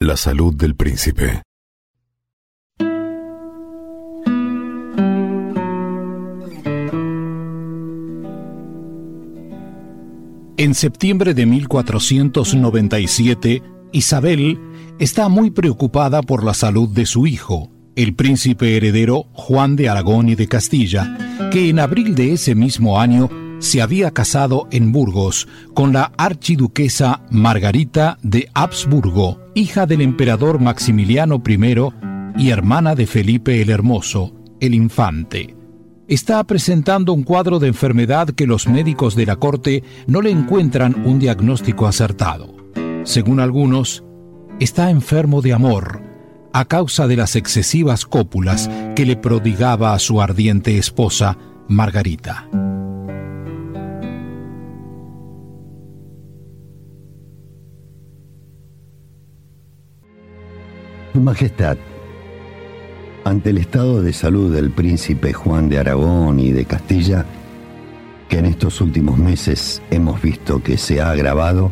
La salud del príncipe. En septiembre de 1497, Isabel está muy preocupada por la salud de su hijo, el príncipe heredero Juan de Aragón y de Castilla, que en abril de ese mismo año se había casado en Burgos con la archiduquesa Margarita de Habsburgo, hija del emperador Maximiliano I y hermana de Felipe el Hermoso, el infante. Está presentando un cuadro de enfermedad que los médicos de la corte no le encuentran un diagnóstico acertado. Según algunos, está enfermo de amor a causa de las excesivas cópulas que le prodigaba a su ardiente esposa, Margarita. Majestad, ante el estado de salud del príncipe Juan de Aragón y de Castilla, que en estos últimos meses hemos visto que se ha agravado,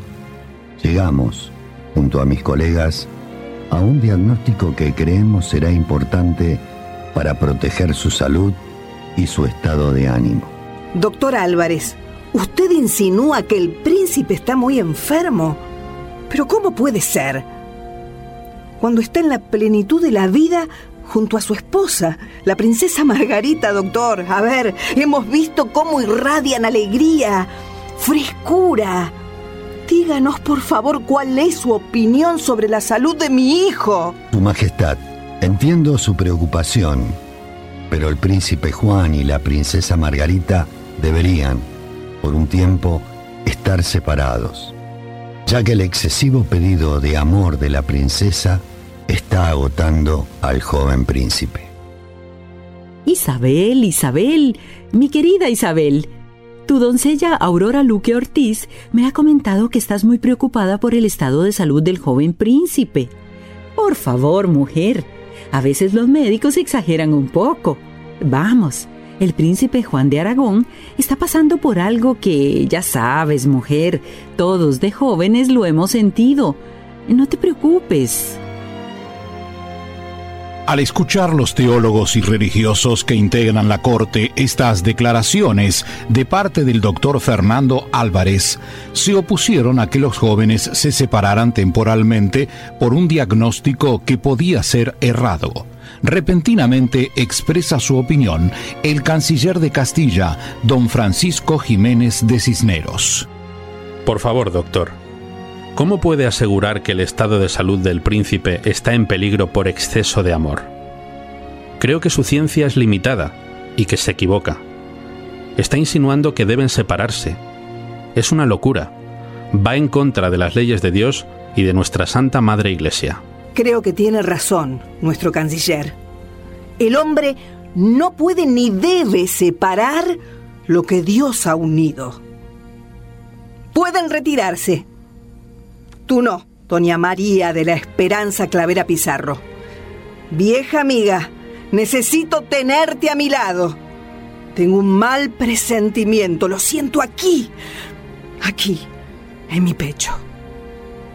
llegamos, junto a mis colegas, a un diagnóstico que creemos será importante para proteger su salud y su estado de ánimo. Doctor Álvarez, usted insinúa que el príncipe está muy enfermo. Pero ¿cómo puede ser? Cuando está en la plenitud de la vida junto a su esposa, la princesa Margarita, doctor. A ver, hemos visto cómo irradian alegría, frescura. Díganos, por favor, cuál es su opinión sobre la salud de mi hijo. Su Majestad, entiendo su preocupación, pero el príncipe Juan y la princesa Margarita deberían, por un tiempo, estar separados, ya que el excesivo pedido de amor de la princesa está agotando al joven príncipe. Isabel, Isabel, mi querida Isabel, tu doncella Aurora Luque Ortiz me ha comentado que estás muy preocupada por el estado de salud del joven príncipe. Por favor, mujer, a veces los médicos exageran un poco. Vamos, el príncipe Juan de Aragón está pasando por algo que, ya sabes, mujer, todos de jóvenes lo hemos sentido. No te preocupes. Al escuchar los teólogos y religiosos que integran la Corte estas declaraciones de parte del doctor Fernando Álvarez, se opusieron a que los jóvenes se separaran temporalmente por un diagnóstico que podía ser errado. Repentinamente expresa su opinión el canciller de Castilla, don Francisco Jiménez de Cisneros. Por favor, doctor, ¿Cómo puede asegurar que el estado de salud del príncipe está en peligro por exceso de amor? Creo que su ciencia es limitada y que se equivoca. Está insinuando que deben separarse. Es una locura. Va en contra de las leyes de Dios y de nuestra Santa Madre Iglesia. Creo que tiene razón nuestro canciller. El hombre no puede ni debe separar lo que Dios ha unido. Pueden retirarse, Tú no, doña María de la Esperanza Clavera Pizarro. Vieja amiga, necesito tenerte a mi lado. Tengo un mal presentimiento, lo siento aquí, aquí, en mi pecho.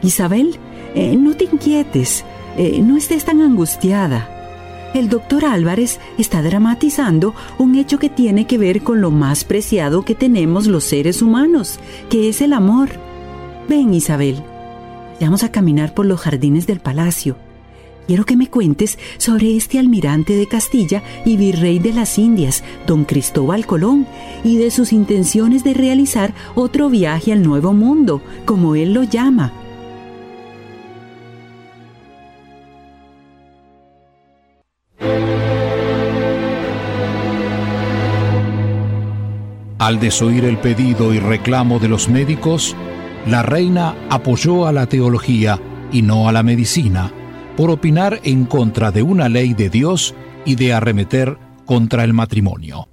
Isabel, eh, no te inquietes, eh, no estés tan angustiada. El doctor Álvarez está dramatizando un hecho que tiene que ver con lo más preciado que tenemos los seres humanos, que es el amor. Ven, Isabel. Vamos a caminar por los jardines del palacio. Quiero que me cuentes sobre este almirante de Castilla y virrey de las Indias, don Cristóbal Colón, y de sus intenciones de realizar otro viaje al Nuevo Mundo, como él lo llama. Al desoír el pedido y reclamo de los médicos, la reina apoyó a la teología y no a la medicina, por opinar en contra de una ley de Dios y de arremeter contra el matrimonio.